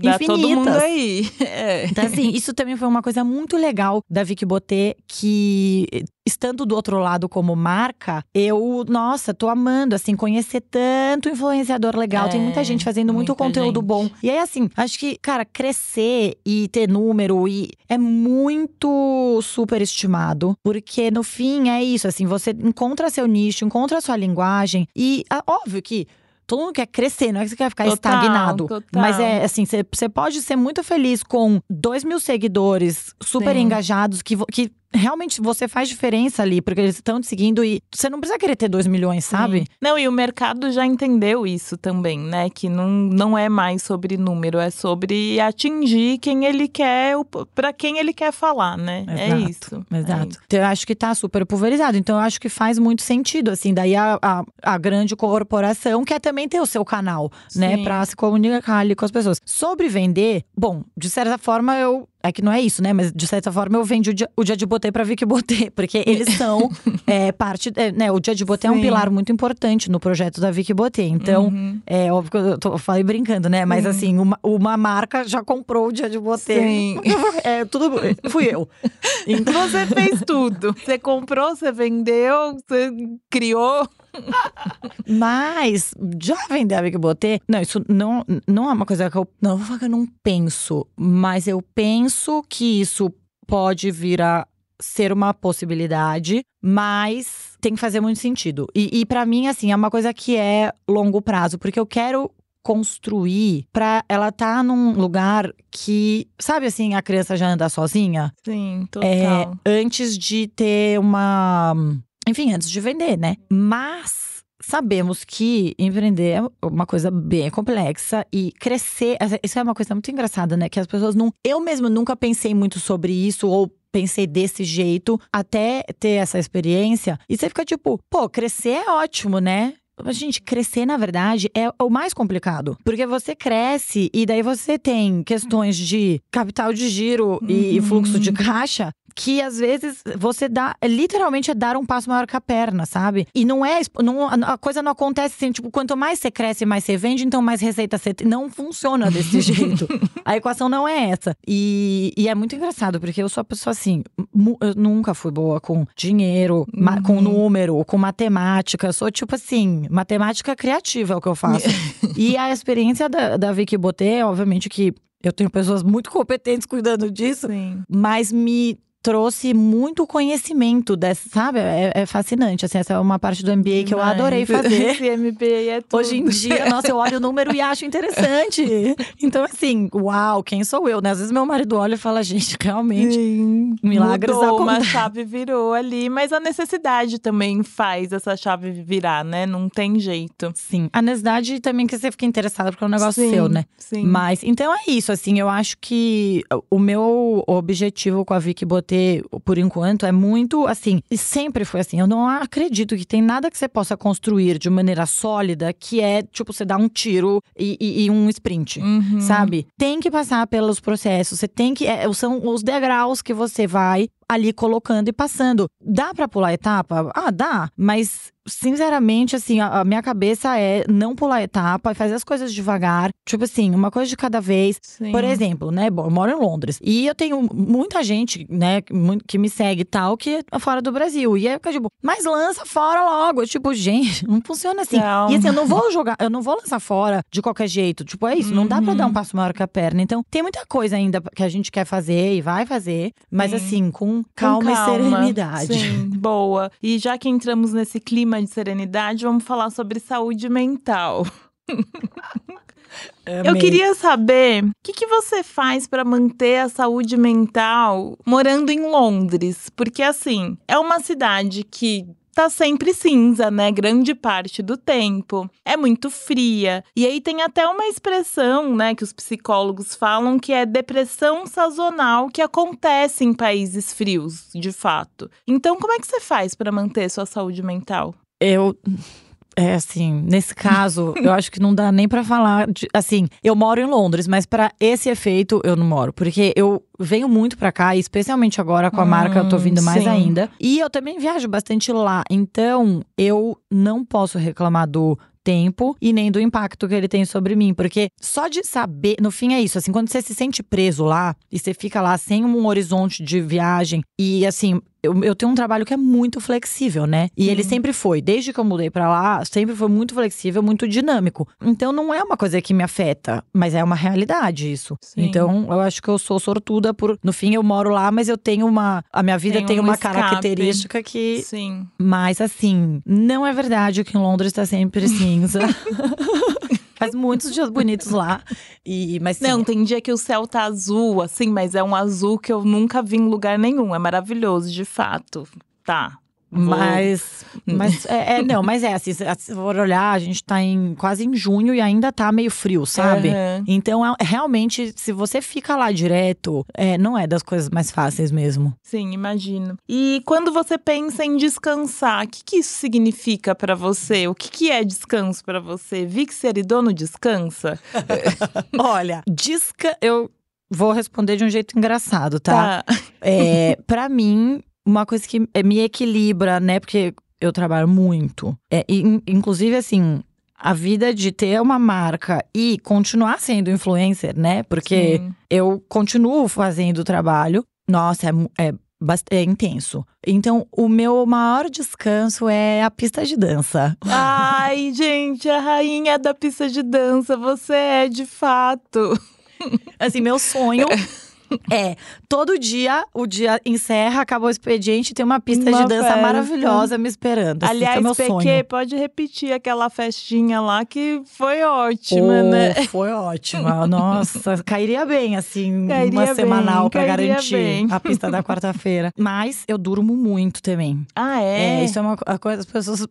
tem. Exato. Todo mundo aí. (laughs) É. Então, assim, isso também foi uma coisa muito legal da Vicky Botê, que estando do outro lado como marca, eu, nossa, tô amando, assim, conhecer tanto influenciador legal. É, Tem muita gente fazendo muito conteúdo gente. bom. E aí, assim, acho que, cara, crescer e ter número e é muito superestimado. Porque no fim é isso, assim, você encontra seu nicho, encontra sua linguagem. E óbvio que todo mundo quer crescer, não é que você quer ficar total, estagnado. Total. Mas é assim, você pode ser muito feliz com dois mil seguidores super Sim. engajados que, que realmente você faz diferença ali, porque eles estão te seguindo e você não precisa querer ter 2 milhões, sabe? Sim. Não, e o mercado já entendeu isso também, né? Que não, não é mais sobre número, é sobre atingir quem ele quer, para quem ele quer falar, né? É exato, é isso. Exato. É isso. Então, eu acho que tá super pulverizado. Então, eu acho que faz muito sentido, assim. Daí a, a, a grande corporação quer também ter o seu canal, né? Sim. né? Pra se comunicar ali com as pessoas. Sobre vender, bom, de certa forma, eu é que não é isso, né? Mas de certa forma eu vendi o dia, de botê pra Vicky Botê, (laughs) porque eles são (laughs) é, parte. É, né, o dia de botê Sim. é um pilar muito importante no projeto da Vicky Botê. Então, uhum. é óbvio que eu, tô, eu falei brincando, né? Mas uhum. assim, uma, uma marca já comprou o dia de botê. Sim. (laughs) é, tudo. Fui eu. Então, você fez tudo. Você comprou, você vendeu, você criou. (laughs) Mas já vender a Big Botê, não, isso não, não é uma coisa que eu não vou falar que eu não penso, mas eu penso que isso pode vir a ser uma possibilidade, mas tem que fazer muito sentido. E, e para mim, assim, é uma coisa que é longo prazo, porque eu quero construir para ela estar tá num lugar que, sabe assim, a criança já anda sozinha? Sim, total. É, antes de ter uma enfim, antes de vender, né? Mas sabemos que empreender é uma coisa bem complexa e crescer. Isso é uma coisa muito engraçada, né? Que as pessoas não. Eu mesmo nunca pensei muito sobre isso ou pensei desse jeito até ter essa experiência. E você fica tipo, pô, crescer é ótimo, né? Gente, crescer, na verdade, é o mais complicado. Porque você cresce e daí você tem questões de capital de giro uhum. e fluxo de caixa que às vezes você dá, literalmente é dar um passo maior que a perna, sabe? E não é, não, a coisa não acontece assim, tipo, quanto mais você cresce, mais você vende, então mais receita você tem. Não funciona desse (laughs) jeito. A equação não é essa. E, e é muito engraçado, porque eu sou a pessoa assim, eu nunca fui boa com dinheiro, uhum. com número, com matemática. Eu sou tipo assim, matemática criativa é o que eu faço. (laughs) e a experiência da, da Vicky Botê, obviamente que eu tenho pessoas muito competentes cuidando disso, Sim. mas me trouxe muito conhecimento dessa, sabe? É, é, fascinante. Assim, essa é uma parte do MBA que eu adorei fazer. Esse MBA é tudo. Hoje em dia, nossa, eu olho o número e acho interessante. (laughs) então, assim, uau, quem sou eu, né? Às vezes meu marido olha e fala, gente, realmente, Sim, milagres mudou, uma chave virou ali, mas a necessidade também faz essa chave virar, né? Não tem jeito. Sim, a necessidade também que você fica interessada porque é um negócio sim, seu, né? Sim. Mas, então é isso, assim, eu acho que o meu objetivo com a Vicky Botelho ter, por enquanto, é muito assim. E sempre foi assim. Eu não acredito que tem nada que você possa construir de maneira sólida que é, tipo, você dar um tiro e, e, e um sprint, uhum. sabe? Tem que passar pelos processos. Você tem que. É, são os degraus que você vai ali colocando e passando. Dá para pular etapa? Ah, dá. Mas sinceramente, assim, a, minha cabeça é não pular etapa, fazer as coisas devagar. Tipo assim, uma coisa de cada vez. Sim. Por exemplo, né? Bom, eu moro em Londres. E eu tenho muita gente, né, que me segue e tal, que é fora do Brasil. E aí eu tipo, mas lança fora logo. Eu, tipo, (laughs) gente, não funciona assim. Não. E assim, eu não vou jogar, eu não vou lançar fora de qualquer jeito. Tipo, é isso, não dá pra dar um uhum. passo maior que a perna. Então, tem muita coisa ainda que a gente quer fazer e vai fazer. Mas Sim. assim, com com calma, e serenidade. Sim, boa. E já que entramos nesse clima de serenidade, vamos falar sobre saúde mental. (laughs) Eu queria saber o que, que você faz para manter a saúde mental morando em Londres, porque assim é uma cidade que tá sempre cinza, né? Grande parte do tempo. É muito fria. E aí tem até uma expressão, né, que os psicólogos falam que é depressão sazonal que acontece em países frios, de fato. Então, como é que você faz para manter sua saúde mental? Eu é assim, nesse caso, (laughs) eu acho que não dá nem para falar de, assim, eu moro em Londres, mas para esse efeito eu não moro, porque eu venho muito para cá, especialmente agora com a hum, marca eu tô vindo mais sim. ainda. E eu também viajo bastante lá, então eu não posso reclamar do tempo e nem do impacto que ele tem sobre mim. Porque só de saber, no fim é isso, assim, quando você se sente preso lá e você fica lá sem um horizonte de viagem e assim, eu, eu, tenho um trabalho que é muito flexível, né? E ele sempre foi, desde que eu mudei para lá, sempre foi muito flexível, muito dinâmico. Então não é uma coisa que me afeta, mas é uma realidade isso. Sim. Então eu acho que eu sou sortuda por, no fim eu moro lá, mas eu tenho uma, a minha vida tem, tem um uma escape. característica que Sim. Mas assim, não é verdade que em Londres tá sempre (laughs) cinza. (laughs) Faz muitos dias bonitos lá. E, mas sim, Não, tem dia que o céu tá azul, assim, mas é um azul que eu nunca vi em lugar nenhum. É maravilhoso, de fato. Tá. Mas, mas é, é, (laughs) não, mas é assim, se for olhar, a gente tá em quase em junho e ainda tá meio frio, sabe? Uhum. Então, é, realmente, se você fica lá direto, é, não é das coisas mais fáceis mesmo. Sim, imagino. E quando você pensa em descansar, o que, que isso significa para você? O que, que é descanso para você? Vi que Seridono descansa? (laughs) Olha, desca eu vou responder de um jeito engraçado, tá? tá. É, para mim, uma coisa que me equilibra, né? Porque eu trabalho muito. É, inclusive, assim, a vida de ter uma marca e continuar sendo influencer, né? Porque Sim. eu continuo fazendo o trabalho. Nossa, é, é, é, intenso. Então, o meu maior descanso é a pista de dança. Ai, (laughs) gente, a rainha da pista de dança, você é de fato. Assim, meu sonho (laughs) (laughs) É, todo dia, o dia encerra, acaba o expediente, tem uma pista uma de dança festa. maravilhosa me esperando. Assim, Aliás, é meu PQ, sonho. pode repetir aquela festinha lá que foi ótima, oh, né? (laughs) Foi ótima. Nossa, (laughs) cairia bem, assim, cairia uma bem, semanal para garantir bem. a pista da quarta-feira. Mas eu durmo muito também. Ah, é? é isso é uma coisa, as pessoas,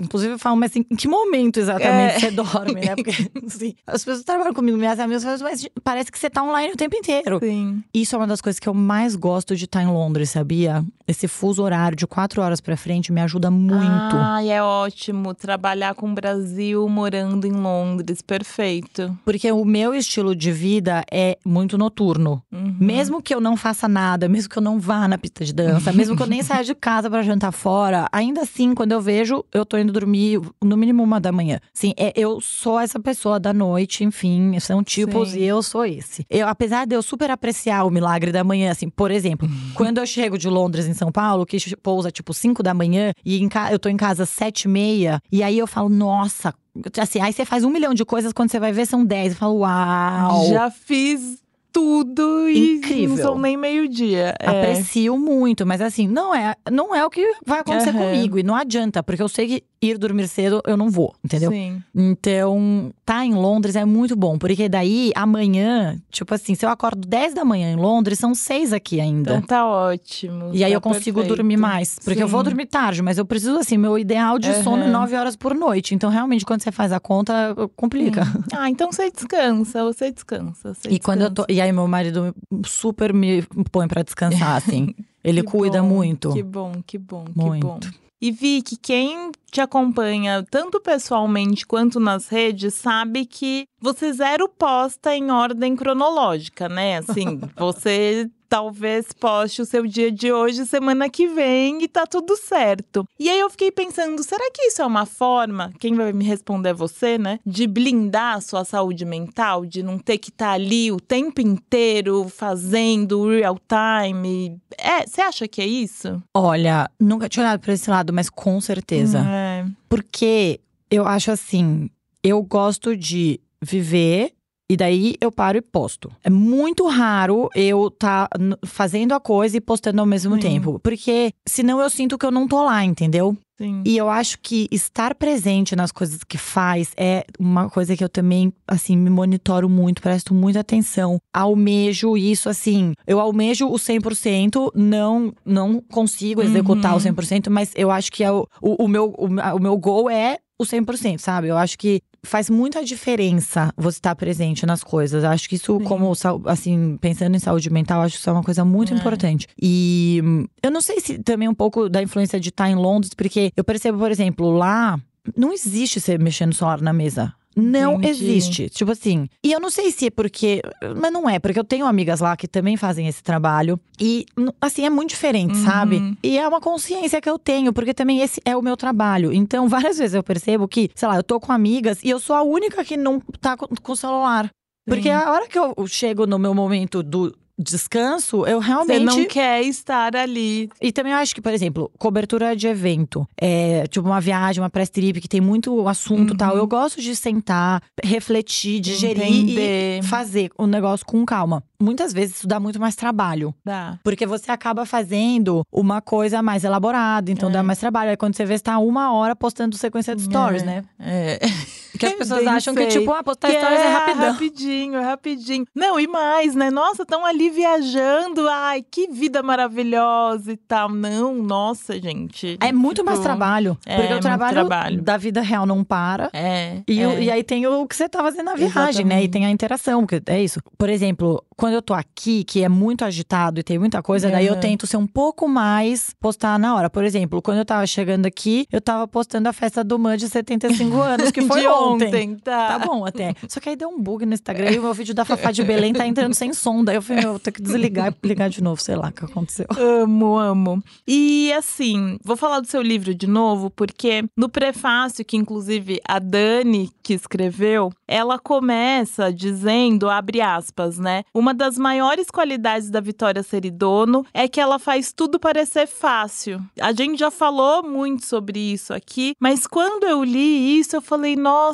inclusive, falam, mas assim, em que momento exatamente é. você dorme, né? Porque, assim, as pessoas trabalham comigo, minhas amigas falam, mas parece que você tá online o tempo inteiro. Sim. Isso é uma das coisas que eu mais gosto de estar em Londres, sabia? Esse fuso horário de quatro horas pra frente me ajuda muito. Ah, é ótimo. Trabalhar com o Brasil morando em Londres. Perfeito. Porque o meu estilo de vida é muito noturno. Uhum. Mesmo que eu não faça nada, mesmo que eu não vá na pista de dança, (laughs) mesmo que eu nem saia de casa para jantar fora, ainda assim, quando eu vejo, eu tô indo dormir no mínimo uma da manhã. Sim, é, eu sou essa pessoa da noite, enfim, são tipos Sim. e eu sou esse. Eu, apesar de eu super apreciar o milagre da manhã, assim, por exemplo, uhum. quando eu chego de Londres em São Paulo, que pousa tipo 5 da manhã, e eu tô em casa sete e meia, e aí eu falo, nossa, assim, aí você faz um milhão de coisas, quando você vai ver são dez. Eu falo, uau! Já fiz tudo e Incrível. não são nem meio-dia. É. Aprecio muito, mas assim, não é, não é o que vai acontecer uhum. comigo. E não adianta, porque eu sei que ir dormir cedo eu não vou, entendeu? Sim. Então, tá em Londres é muito bom, porque daí amanhã, tipo assim, se eu acordo 10 da manhã em Londres, são 6 aqui ainda. Então tá ótimo. E aí tá eu consigo perfeito. dormir mais, porque Sim. eu vou dormir tarde, mas eu preciso assim, meu ideal de uhum. sono é 9 horas por noite. Então, realmente, quando você faz a conta, complica. Sim. (laughs) Ah, então você descansa, você descansa. Você e descansa. quando eu tô. E aí, meu marido super me põe para descansar, assim. (laughs) Ele cuida bom, muito. Que bom, que bom, muito. que bom. E vi que quem te acompanha tanto pessoalmente quanto nas redes sabe que você zero posta em ordem cronológica, né? Assim, (laughs) você talvez poste o seu dia de hoje semana que vem e tá tudo certo. E aí eu fiquei pensando, será que isso é uma forma, quem vai me responder é você, né, de blindar a sua saúde mental, de não ter que estar tá ali o tempo inteiro fazendo real time? É, você acha que é isso? Olha, nunca tinha olhado para esse lado, mas com certeza. É. Porque eu acho assim, eu gosto de viver e daí eu paro e posto. É muito raro eu tá fazendo a coisa e postando ao mesmo Sim. tempo. Porque senão eu sinto que eu não tô lá, entendeu? Sim. E eu acho que estar presente nas coisas que faz é uma coisa que eu também, assim, me monitoro muito, presto muita atenção. Almejo isso, assim, eu almejo o 100%, não, não consigo executar uhum. o 100%, mas eu acho que é o, o, o meu, o, o meu goal é o 100%, sabe? Eu acho que faz muita diferença você estar presente nas coisas. Acho que isso, Sim. como, assim, pensando em saúde mental, acho que isso é uma coisa muito é. importante. E eu não sei se também um pouco da influência de estar em Londres, porque eu percebo, por exemplo, lá não existe você mexendo celular na mesa. Não Entendi. existe. Tipo assim. E eu não sei se é porque. Mas não é, porque eu tenho amigas lá que também fazem esse trabalho. E, assim, é muito diferente, uhum. sabe? E é uma consciência que eu tenho, porque também esse é o meu trabalho. Então, (laughs) várias vezes eu percebo que, sei lá, eu tô com amigas e eu sou a única que não tá com o celular. Porque a hora que eu chego no meu momento do, descanso, eu realmente. Você não quer estar ali. E também eu acho que, por exemplo, cobertura de evento. É, tipo, uma viagem, uma press trip que tem muito assunto uhum. tal. Eu gosto de sentar, refletir, digerir Entender. e fazer o negócio com calma. Muitas vezes isso dá muito mais trabalho. Dá. Porque você acaba fazendo uma coisa mais elaborada, então é. dá mais trabalho. Aí quando você vê, você tá uma hora postando sequência de stories, é. né? É. (laughs) Que as pessoas acham que, tipo, ah, postar que stories é, é rapidão. rapidinho, é rapidinho. Não, e mais, né? Nossa, estão ali viajando. Ai, que vida maravilhosa e tal. Não, nossa, gente. É muito tipo, mais trabalho. É, porque o trabalho, trabalho, da vida real não para. É. E, é. e aí tem o que você tá fazendo na viagem, Exatamente. né? E tem a interação, porque é isso. Por exemplo, quando eu tô aqui, que é muito agitado e tem muita coisa, daí eu tento ser um pouco mais postar na hora. Por exemplo, quando eu tava chegando aqui, eu tava postando a festa do Man de 75 (laughs) anos, que foi ontem. Ontem. Tá. Tá bom até. Só que aí deu um bug no Instagram e o meu vídeo da Fafá de Belém tá entrando sem som. Daí eu falei, eu vou ter que desligar e ligar de novo, sei lá o que aconteceu. Amo, amo. E assim, vou falar do seu livro de novo, porque no prefácio, que inclusive a Dani que escreveu, ela começa dizendo, abre aspas, né? Uma das maiores qualidades da Vitória Seridono é que ela faz tudo parecer fácil. A gente já falou muito sobre isso aqui, mas quando eu li isso, eu falei, nossa,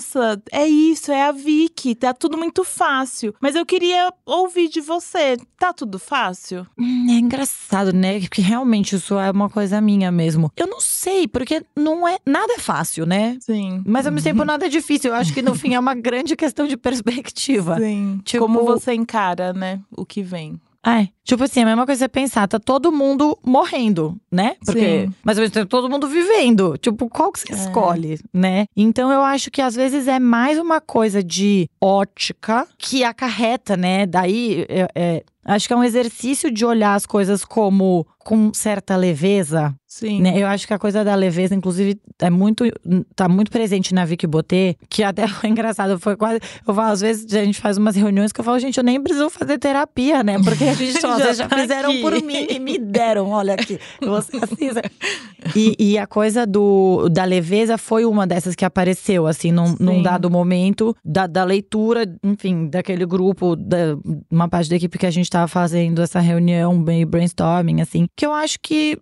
é isso, é a Vicky, tá tudo muito fácil. Mas eu queria ouvir de você, tá tudo fácil? Hum, É engraçado, né? Porque realmente isso é uma coisa minha mesmo. Eu não sei, porque não é. Nada é fácil, né? Sim. Mas ao mesmo tempo nada é difícil. Eu acho que no fim é uma (laughs) grande questão de perspectiva. Sim. Tipo- Como você encara, né, o que vem. Ai, tipo assim, a mesma coisa é pensar, tá todo mundo morrendo, né? Porque, Sim. mas ao mesmo tempo todo mundo vivendo. Tipo, qual que você É. escolhe, né? Então eu acho que às vezes é mais uma coisa de ótica que acarreta, né? Daí é, é, acho que é um exercício de olhar as coisas como com certa leveza, Sim. né? Eu acho que a coisa da leveza, inclusive, é muito, tá muito presente na Vicky Botê, que até (laughs) foi engraçado, foi quase, eu falo, às vezes a gente faz umas reuniões que eu falo, gente, eu nem preciso fazer terapia, né? Porque a gente, (laughs) às Já já tá fizeram aqui. por mim e me deram, olha aqui, você (laughs) assista. E, e a coisa do, da leveza foi uma dessas que apareceu, assim, num, num dado momento da, da leitura, enfim, daquele grupo, da, uma parte da equipe que a gente tava fazendo essa reunião, meio brainstorming, assim, que eu acho que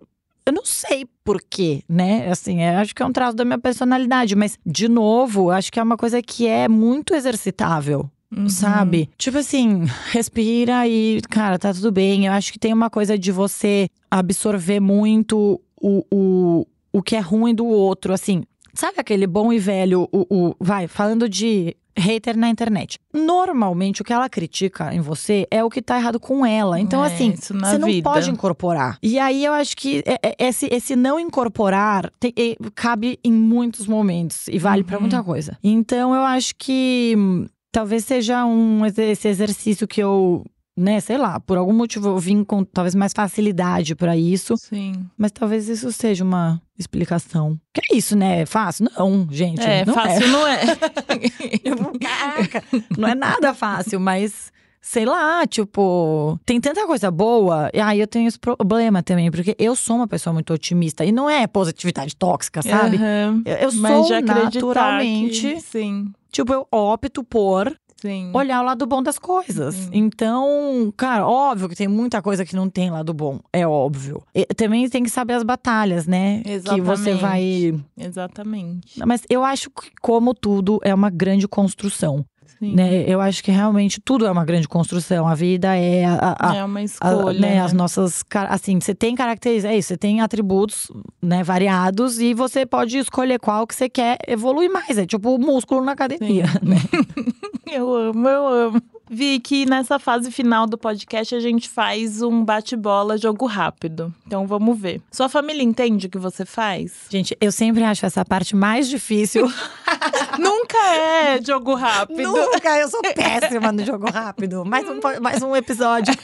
eu não sei por quê, né? Assim, eu acho que é um traço da minha personalidade, mas, de novo, acho que é uma coisa que é muito exercitável. Uhum. Sabe? Tipo assim, (laughs) respira e, cara, tá tudo bem. Eu acho que tem uma coisa de você absorver muito o, o, o que é ruim do outro, assim. Sabe aquele bom e velho, o, o vai, falando de hater na internet. Normalmente o que ela critica em você é o que tá errado com ela. Então, É, assim, você não vida. pode incorporar. E aí eu acho que é- é- esse, esse não incorporar tem- cabe em muitos momentos e vale pra Uhum. muita coisa. Então eu acho que hum, talvez seja um esse exercício que eu, né, sei lá, por algum motivo eu vim com talvez mais facilidade pra isso, Sim. mas talvez isso seja uma explicação. Que é isso, né? É fácil? Não, gente. É, não fácil não é. (laughs) Caraca, não é nada fácil, mas sei lá, tipo, tem tanta coisa boa. E aí eu tenho esse problema também, porque eu sou uma pessoa muito otimista e não é positividade tóxica, sabe? Aham. Eu, eu sou naturalmente, que- Sim, tipo, eu opto por sim. olhar o lado bom das coisas. Sim. Então, cara, óbvio que tem muita coisa que não tem lado bom, é óbvio. E também tem que saber as batalhas, né? Que você Exatamente. vai Exatamente. mas eu acho que, como tudo, é uma grande construção. Sim. Né? Eu acho que realmente tudo é uma grande construção. A vida é a, a- é uma a- escolha. né, né? as nossas. Assim, você tem características, é isso, você tem atributos né, variados e você pode escolher qual que você quer evoluir mais. É tipo o músculo na academia, né? (laughs) Eu amo, eu amo. Vi que nessa fase final do podcast a gente faz um bate-bola jogo rápido. Então vamos ver. Sua família entende o que você faz? Gente, eu sempre acho essa parte mais difícil. (laughs) Nunca é jogo rápido. Nunca, eu sou péssima no jogo rápido. Mais um, mais um episódio.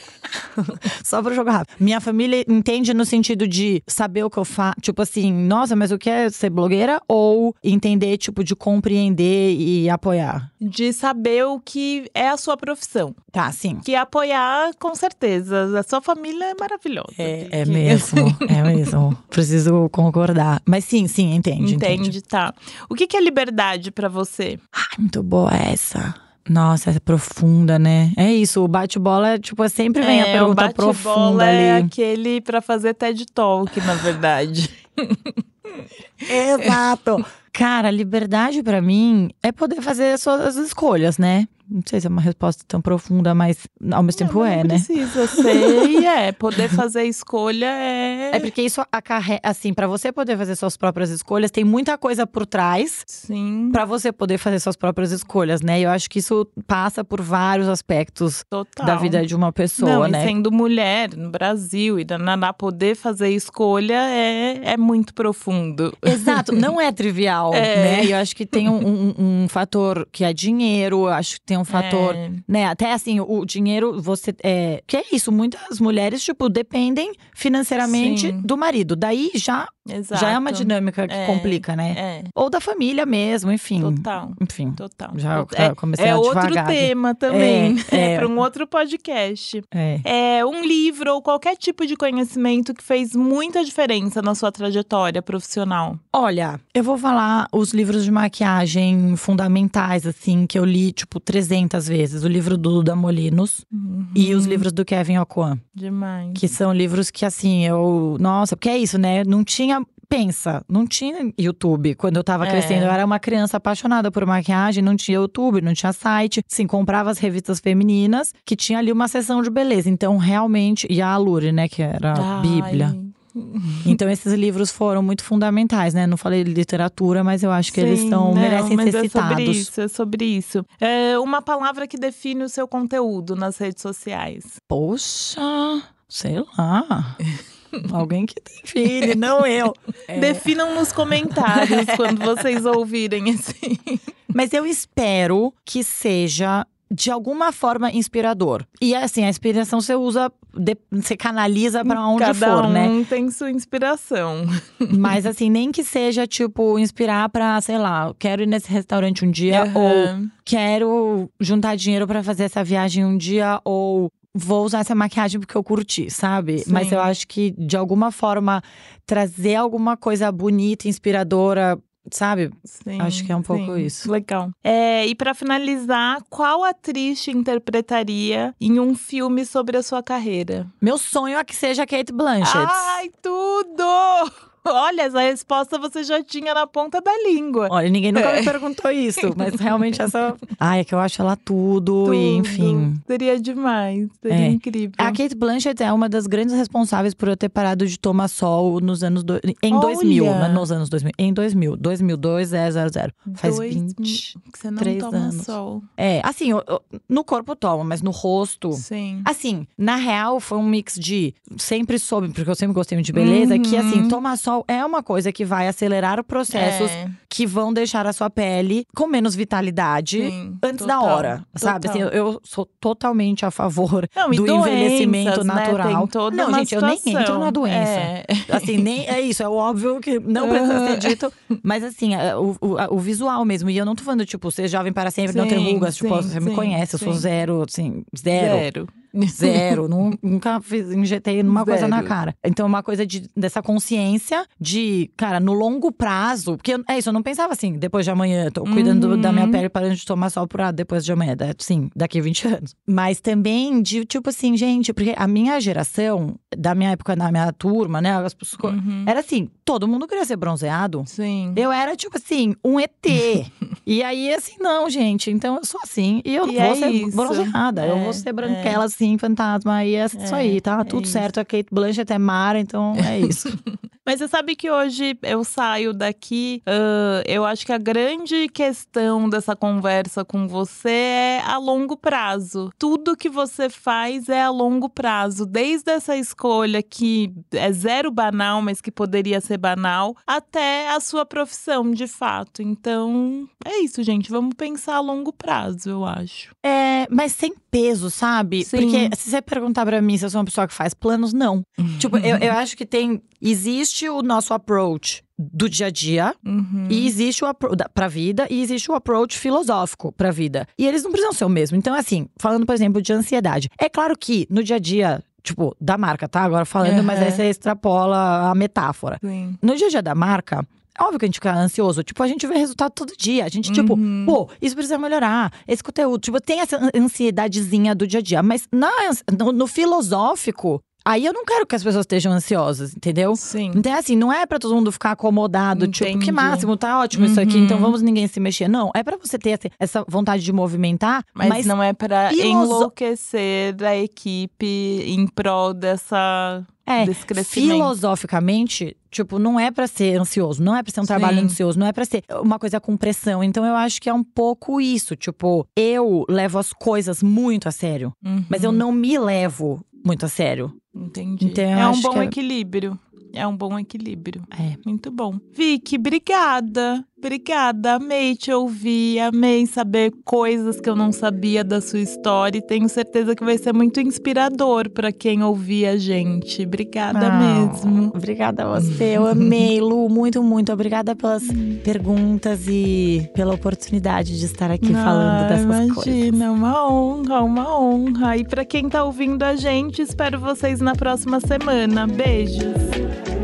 (laughs) Só pro jogo rápido. Minha família entende no sentido de saber o que eu faço. Tipo assim, nossa, mas o que é ser blogueira? Ou entender, tipo, de compreender e apoiar? De saber o que é a sua profissão. Tá, sim. Que apoiar, com certeza. A sua família é maravilhosa. É, é mesmo, (laughs) é mesmo. Preciso concordar. Mas sim, sim, entende. Entende, entende. tá. O que que é liberdade pra você? Ai, muito boa essa. Nossa, é profunda, né? É isso, o bate-bola é tipo, é sempre vem a É, o pergunta bate-bola profunda é ali. aquele pra fazer TED Talk, na verdade. (laughs) Exato. Cara, liberdade pra mim é poder fazer as suas escolhas, né? Não sei se é uma resposta tão profunda, mas ao mesmo tempo Não, é, não né? precisa ser (laughs) e é. Poder fazer escolha é… É porque isso acarreta, assim, pra você poder fazer suas próprias escolhas, tem muita coisa por trás Sim, pra você poder fazer suas próprias escolhas, né? E eu acho que isso passa por vários aspectos total. da vida de uma pessoa, Não, né? sendo mulher no Brasil e da Naná poder fazer escolha é, é muito profundo. Exato, não é trivial, (laughs) É. né? E eu acho que tem um, um- um fator que é dinheiro, acho que tem um fator É, né? Até assim, o dinheiro, você. É, que é isso, muitas mulheres, tipo, dependem financeiramente Sim. do marido. Daí já Exato. Já é uma dinâmica que É, complica, né? É, Ou da família mesmo, enfim. total. Enfim. Total. Já é, comecei é a outro devagar. tema também. É, (laughs) é. para um outro podcast. É. É um livro ou qualquer tipo de conhecimento que fez muita diferença na sua trajetória profissional. Olha, eu vou falar os livros de maquiagem fundamentais, assim, que eu li, tipo, 300 vezes. O livro do Duda Molinos e os livros do Kevin Aucoin. Demais. Que são livros que, assim, eu. Nossa, porque é isso, né? Não tinha. Pensa, não tinha YouTube quando eu tava É. crescendo. Eu era uma criança apaixonada por maquiagem, não tinha YouTube, não tinha site. Sim, comprava as revistas femininas, que tinha ali uma seção de beleza. Então, realmente. E a Alure, né? Que era a Bíblia. Então, esses livros foram muito fundamentais, né? Não falei de literatura, mas eu acho que eles Sim, são, não, merecem mas ser é citados. sobre isso, é sobre isso. É uma palavra que define o seu conteúdo nas redes sociais. Poxa, sei lá. (laughs) Alguém que (laughs) define, não eu. É. Definam nos comentários quando vocês ouvirem assim. Mas eu espero que seja de alguma forma inspirador. E assim, a inspiração você usa, de- você canaliza pra onde Cada for, um né? tem sua inspiração. Mas assim, nem que seja tipo inspirar pra, sei lá, quero ir nesse restaurante um dia ou Aham. quero juntar dinheiro pra fazer essa viagem um dia ou vou usar essa maquiagem porque eu curti, sabe? Sim. Mas eu acho que de alguma forma trazer alguma coisa bonita, inspiradora, sabe? Sim, Acho que é um pouco sim. isso. Legal. É, e pra finalizar, qual atriz te interpretaria em um filme sobre a sua carreira? Meu sonho é que seja Kate Blanchett. Ai, tudo! Olha, essa resposta você já tinha na ponta da língua. Olha, ninguém nunca É. me perguntou isso, mas realmente essa. (laughs) Ai, é que eu acho ela tudo, e Tudo. enfim. Seria demais, seria É. incrível. A Kate Blanchett é uma das grandes responsáveis por eu ter parado de tomar sol nos anos. Do... Em Olha! 2000, não é nos anos 2000. Em 2000. 2002, é 00. Faz Dois 20. que você não três toma anos. sol. É, assim, eu- eu- no corpo toma, mas no rosto. Sim. Assim, na real, foi um mix de. Sempre soube, porque eu sempre gostei muito de beleza, que assim, Uhum. tomar sol é uma coisa que vai acelerar processos É, que vão deixar a sua pele com menos vitalidade. sim, Antes da total, hora, sabe? Assim, eu eu sou totalmente a favor Não, do doenças, envelhecimento né? natural. Não, gente, eu nem situação. entro na doença. É. Assim, nem é isso, é óbvio que não precisa ser dito. Mas assim, é, o, o, o visual mesmo. E eu não tô falando, tipo, ser jovem para sempre, não ter Sim, rugas. Tipo, sim, você me sim, conhece, eu sou sim. zero, assim, zero. Zero. Zero, (laughs) nu- nunca fiz, injetei numa coisa na Zero. cara. Então, uma coisa de, dessa consciência de, cara, no longo prazo. Porque é isso, eu não pensava assim, depois de amanhã, tô cuidando Uhum. da minha pele parando de tomar sol por ah, depois de amanhã. Sim, daqui a 20 anos. Mas também de, tipo assim, gente, porque a minha geração, da minha época, da minha turma, né? As pessoas, Uhum. Era assim, todo mundo queria ser bronzeado. Sim. Eu era, tipo assim, um ET. (laughs) e aí, assim, não, gente. Então, eu sou assim. E eu E vou é ser isso. bronzeada. eu É, vou ser branquela, assim, fantasma. E é isso É, aí, tá? é Tudo isso. certo. A Kate Blanchett é Mara, então é (laughs) isso. Mas você sabe que hoje eu saio daqui, ah, eu acho que a grande questão dessa conversa com você é a longo prazo. Tudo que você faz é a longo prazo, desde essa escolha que é zero banal, mas que poderia ser banal, até a sua profissão, de fato. Então, é isso, gente. Vamos pensar a longo prazo, eu acho. é, mas sem peso, sabe? Sim. Porque se você perguntar pra mim se eu sou uma pessoa que faz planos, não. (laughs) tipo, eu, eu acho que tem. Existe o nosso approach do dia a dia. Uhum. E existe o pra vida e existe o approach filosófico pra vida. E eles não precisam ser o mesmo. Então, assim, falando, por exemplo, de ansiedade. É claro que no dia a dia, tipo, da marca, tá? Agora falando, mas aí você extrapola a metáfora. Sim. No dia a dia da marca. É óbvio que a gente fica ansioso. Tipo, a gente vê resultado todo dia. A gente, tipo, Uhum. pô, isso precisa melhorar. Esse conteúdo. Tipo, tem essa an- ansiedadezinha do dia a dia. Mas na, no, no filosófico, aí eu não quero que as pessoas estejam ansiosas, entendeu? Sim. Então, é assim, não é pra todo mundo ficar acomodado, tipo, Entendi. que máximo, tá ótimo isso aqui, Uhum. então vamos ninguém se mexer. Não, é pra você ter essa, essa vontade de movimentar, Mas, mas, não é pra filoso- enlouquecer a equipe em prol dessa, é, filosoficamente, tipo, não é pra ser ansioso, não é pra ser um trabalho Sim. ansioso, não é pra ser uma coisa com pressão. Então, eu acho que é um pouco isso, tipo, eu levo as coisas muito a sério, mas eu Uhum, não me levo muito a sério. Entendi. Então, é um bom é- equilíbrio. É um bom equilíbrio. É. Muito bom. Vicky, obrigada. Obrigada, amei te ouvir, amei saber coisas que eu não sabia da sua história e tenho certeza que vai ser muito inspirador para quem ouvir a gente. Obrigada mesmo. Obrigada a você, eu amei, Lu, muito, muito obrigada pelas perguntas e pela oportunidade de estar aqui falando dessas imagina, coisas. Imagina, uma honra, uma honra. E para quem tá ouvindo a gente, espero vocês na próxima semana. Beijos.